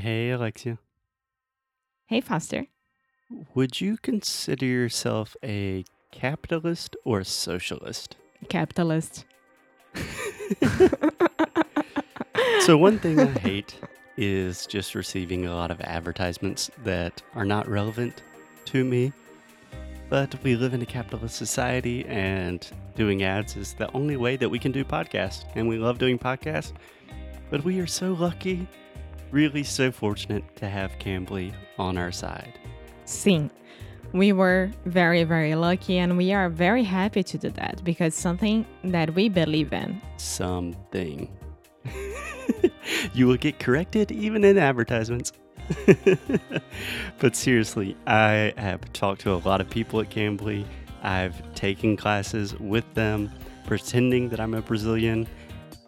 Hey, Alexia. Hey, Foster. Would you consider yourself a capitalist or a socialist? Capitalist. So, one thing I hate is just receiving a lot of advertisements that are not relevant to me. But we live in a capitalist society, and doing ads is the only way that we can do podcasts. And we love doing podcasts. But we are so lucky, really so fortunate to have Cambly on our side. Sim. We were very, very lucky and we are very happy to do that because something that we believe in. Something. you will get corrected even in advertisements. but seriously, I have talked to a lot of people at Cambly. I've taken classes with them, pretending that I'm a Brazilian.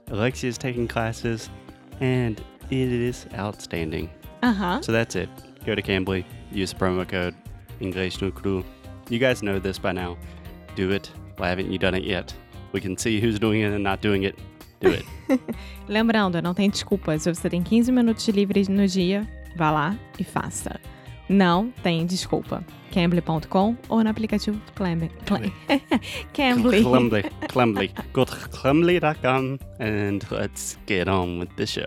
Alexia's taking classes, and it is outstanding. Uh huh. So that's it. Go to Cambly, use the promo code English no Cru. You guys know this by now. Do it. Why haven't you done it yet? We can see who's doing it and not doing it. Do it. Lembrando, não tem desculpa. Se você tem 15 minutos livres no dia, vá lá e faça. Não tem desculpa. Cambly.com ou no aplicativo Clam- Cambly. Clemly, Clemly. Go to clemly.com and let's get on with the show.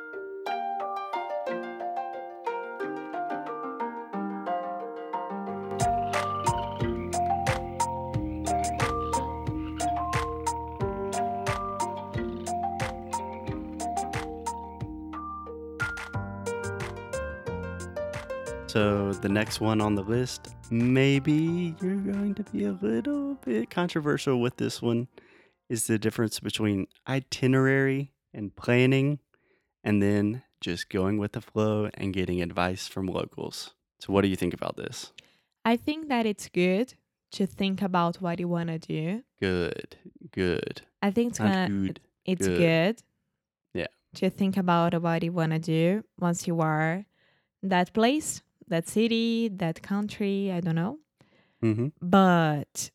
So, the next one on the list, maybe you're going to be a little bit controversial with this one, is the difference between itinerary and planning, and then just going with the flow and getting advice from locals. So, what do you think about this? I think that it's good to think about what you want to do. Good, good. I think it's gonna, good. it's good. good. Yeah. To think about what you want to do once you are in that place, that city, that country, I don't know. Mm-hmm. But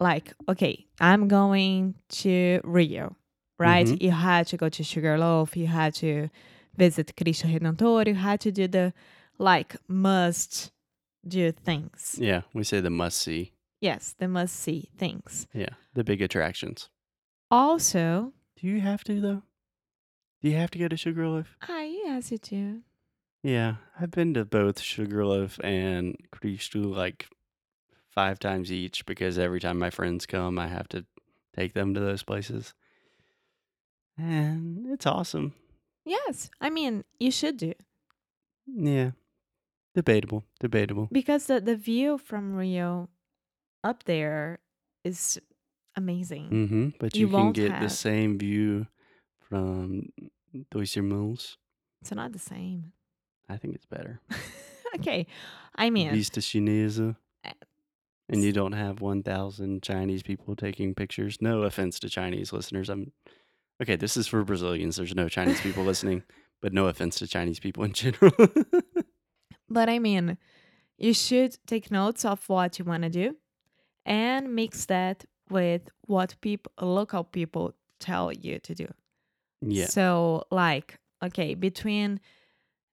like, okay, I'm going to Rio, right? Mhm. You had to go to Sugarloaf, you had to visit Cristo Redentor, you had to do the like must do things. Yeah, we say the must see. Yes, the must see things. Yeah, the big attractions. Also, Do you have to, though? Do you have to go to Sugarloaf? I yes you do. Yeah, I've been to both Sugarloaf and Cristo like five times each because every time my friends come, I have to take them to those places. And it's awesome. Yes, I mean you should do Yeah. Debatable. Debatable. because the the view from Rio up there is amazing. Mm-hmm. But You you, can get the same view from Dois Irmãos. It's not the same. I think it's better. okay, I mean Vista Chinesa. Uh, And you don't have 1,000 Chinese people taking pictures. No offense to Chinese listeners. I'm okay. This is for Brazilians. There's no Chinese people listening, but no offense to Chinese people in general. But I mean, you should take notes of what you want to do and mix that with what people local people tell you to do. yeah. So, like, okay, between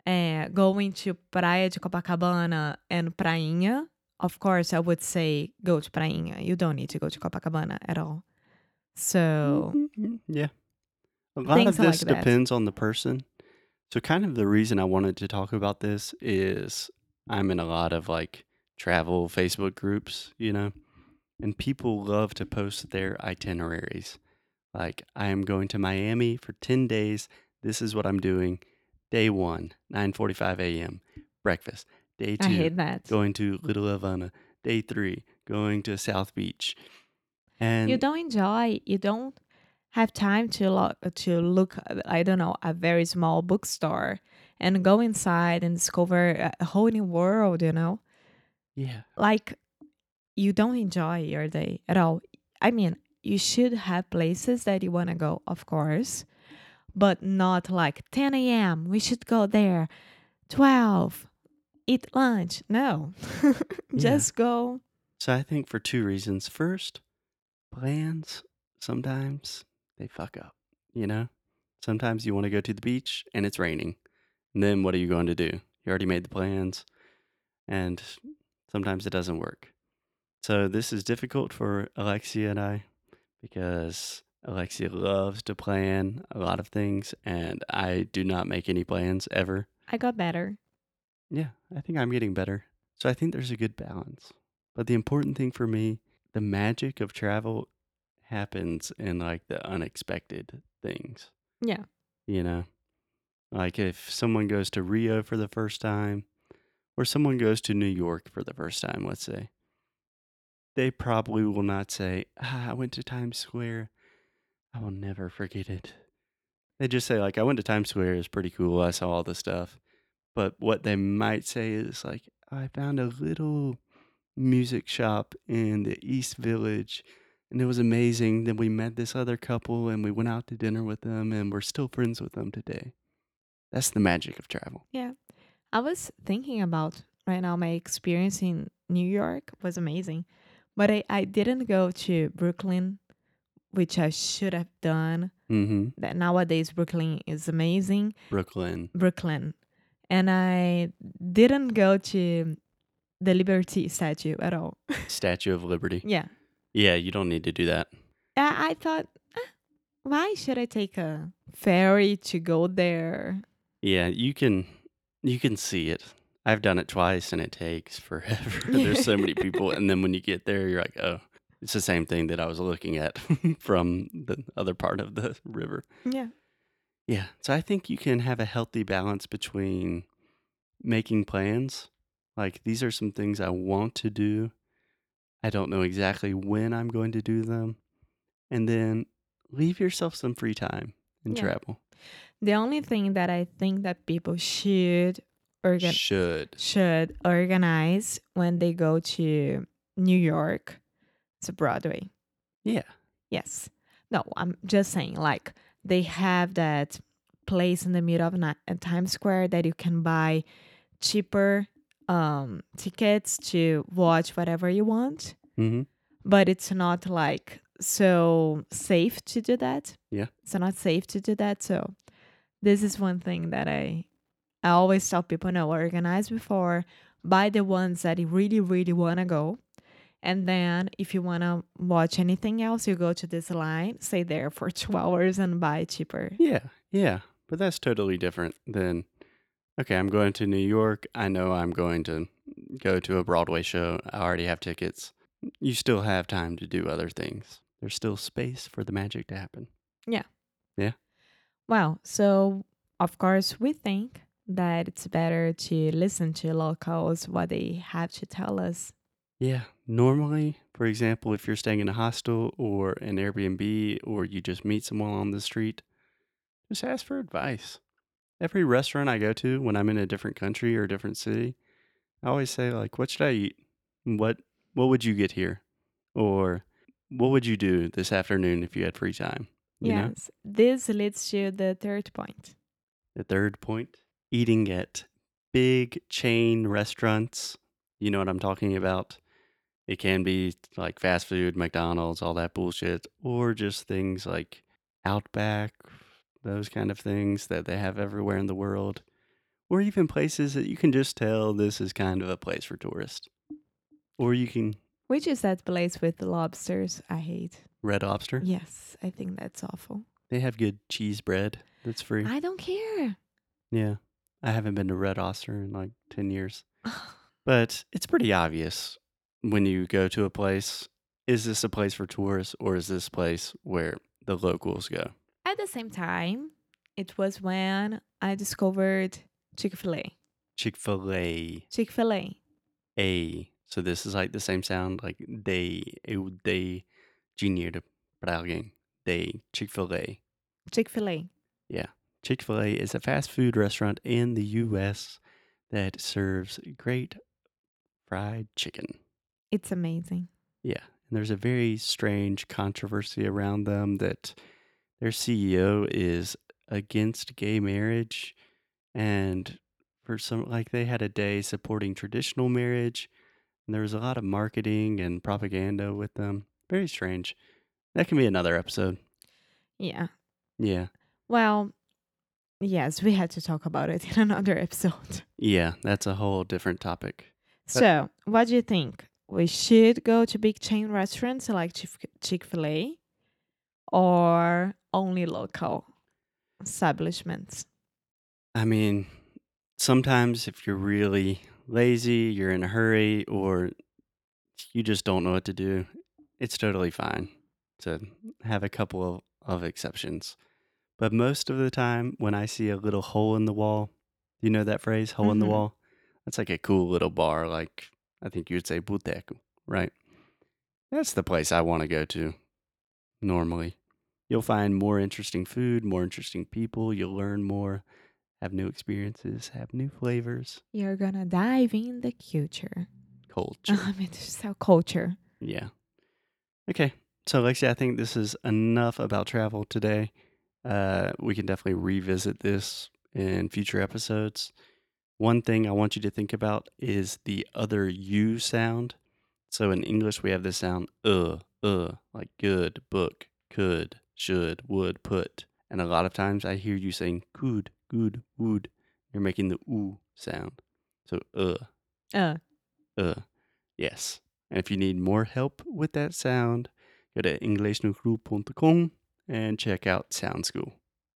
uh, going to Praia de Copacabana and Prainha, of course, I would say go to Prainha. You don't need to go to Copacabana at all. So, Mhm, Yeah. A lot of like this that. depends on the person. So, kind of the reason I wanted to talk about this is I'm in a lot of like travel Facebook groups, you know, and people love to post their itineraries. Like, I am going to Miami for 10 days. This is what I'm doing. Day one, 9:45 a.m. breakfast. Day I two, hate that. going to Little Havana. Day three, going to South Beach. And you don't enjoy you don't have time to look to look i don't know a very small bookstore and go inside and discover a whole new world you know yeah, like you don't enjoy your day at all i mean you should have places that you want to go of course but not like 10 a.m. We should go there. 12, eat lunch. No, just go. So I think for two reasons. First, plans sometimes they fuck up, you know? Sometimes you want to go to the beach and it's raining. And then what are you going to do? You already made the plans and sometimes it doesn't work. So this is difficult for Alexia and I because Alexia loves to plan a lot of things and I do not make any plans ever. I got better. Yeah, I think I'm getting better. So I think there's a good balance. But the important thing for me, the magic of travel happens in like the unexpected things, Yeah. you know? Like if someone goes to Rio for the first time or someone goes to New York for the first time, let's say, they probably will not say, ah, I went to Times Square. I will never forget it. They just say, like, I went to Times Square. It's pretty cool. I saw all the stuff. But what they might say is, like, I found a little music shop in the East Village and it was amazing. Then we met this other couple and we went out to dinner with them and we're still friends with them today. That's the magic of travel. Yeah. I was thinking about right now my experience in New York was amazing. But I, I didn't go to Brooklyn, which I should have done. Mm-hmm. That nowadays Brooklyn is amazing. Brooklyn. Brooklyn. And I didn't go to the Liberty statue at all. Statue of Liberty. yeah. Yeah, you don't need to do that. I, I thought, "Ah, why should I take a ferry to go there? Yeah, you can you can see it. I've done it twice and it takes forever. There's so many people and then when you get there you're like, "Oh, it's the same thing that I was looking at from the other part of the river." Yeah. Yeah. So I think you can have a healthy balance between making plans. Like these are some things I want to do. I don't know exactly when I'm going to do them. And then leave yourself some free time and Yeah. travel. The only thing that I think that people should organ- Should. should organize when they go to New York to Broadway. Yeah. Yes. No, I'm just saying, like, they have that place in the middle of Ni- uh, Times Square that you can buy cheaper um, tickets to watch whatever you want, Mm-hmm. but it's not like so safe to do that. Yeah. It's not safe to do that. So, this is one thing that I I always tell people no, organize before, buy the ones that you really, really want to go. And then if you want to watch anything else, you go to this line, stay there for two hours and buy cheaper. Yeah. Yeah. But that's totally different than okay, I'm going to New York. I know I'm going to go to a Broadway show. I already have tickets. You still have time to do other things. There's still space for the magic to happen. Yeah. Yeah. Well, so of course, we think that it's better to listen to locals, what they have to tell us. Yeah. Normally, for example, if you're staying in a hostel or an Airbnb or you just meet someone on the street, just ask for advice. Every restaurant I go to when I'm in a different country or a different city, I always say like, "What should I eat? What what would you get here?" Or "What would you do this afternoon if you had free time?" You know? yes. This leads to the third point. The third point, eating at big chain restaurants. You know what I'm talking about? It can be like fast food, McDonald's, all that bullshit, or just things like Outback, those kind of things that they have everywhere in the world, or even places that you can just tell this is kind of a place for tourists. Or you can Which is that place with the lobsters I hate? Red Lobster. Yes, I think that's awful. They have good cheese bread that's free. I don't care. Yeah. I haven't been to Red Lobster in like 10 years. But it's pretty obvious when you go to a place is this a place for tourists or is this place where the locals go? At the same time, it was when I discovered Chick fil A. Chick fil A. Chick fil A. A. So this is like the same sound like they, dei dinheiro para alguém. They, Chick fil A. Chick fil A. Yeah. Chick fil A is a fast food restaurant in the U.S. that serves great fried chicken. It's amazing. Yeah. And there's a very strange controversy around them that their CEO is against gay marriage and for some like they had a day supporting traditional marriage and there was a lot of marketing and propaganda with them. Very strange. That can be another episode. Yeah. Yeah. Well, yes, we had to talk about it in another episode. Yeah, that's a whole different topic. So, what do you think? We should go to big chain restaurants like Chick fil A or only local establishments? I mean, sometimes if you're really lazy, you're in a hurry, or you just don't know what to do, it's totally fine to have a couple of, of exceptions. But most of the time, when I see a little hole in the wall, you know that phrase, hole in the Mhm. wall? That's like a cool little bar, like I think you'd say boteco, right? That's the place I want to go to normally. You'll find more interesting food, more interesting people, you'll learn more, have new experiences, have new flavors, You're gonna dive in the culture. culture. I mean, just our culture. Yeah. Okay. So, Lexi, I think this is enough about travel today. Uh, we can definitely revisit this in future episodes. One thing I want you to think about is the other U sound. So, in English, we have this sound uh, uh, like good, book, could, should, would, put. And a lot of times I hear you saying could, good, would. You're making the oo sound. So, uh, Uh, uh, yes. And if you need more help with that sound, go to EnglishNewCrew.com and check out Sound School.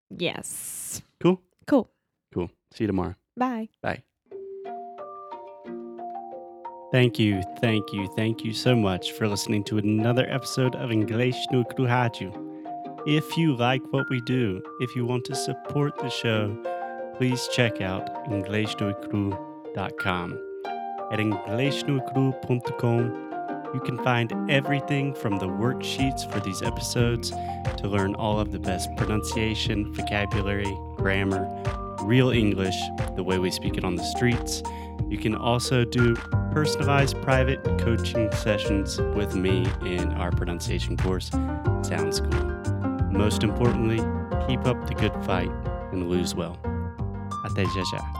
yes. Cool? Cool. Cool. See you tomorrow. Bye. Bye. Thank you, thank you, thank you so much for listening to another episode of English no Kruhaju. If you like what we do, if you want to support the show, please check out EnglishNoCrew.com. At EnglishNoCrew.com, you can find everything from the worksheets for these episodes to learn all of the best pronunciation, vocabulary, grammar, real English, the way we speak it on the streets. You can also do personalized private coaching sessions with me in our pronunciation course, Sound School. Most importantly, keep up the good fight and lose well. Até já.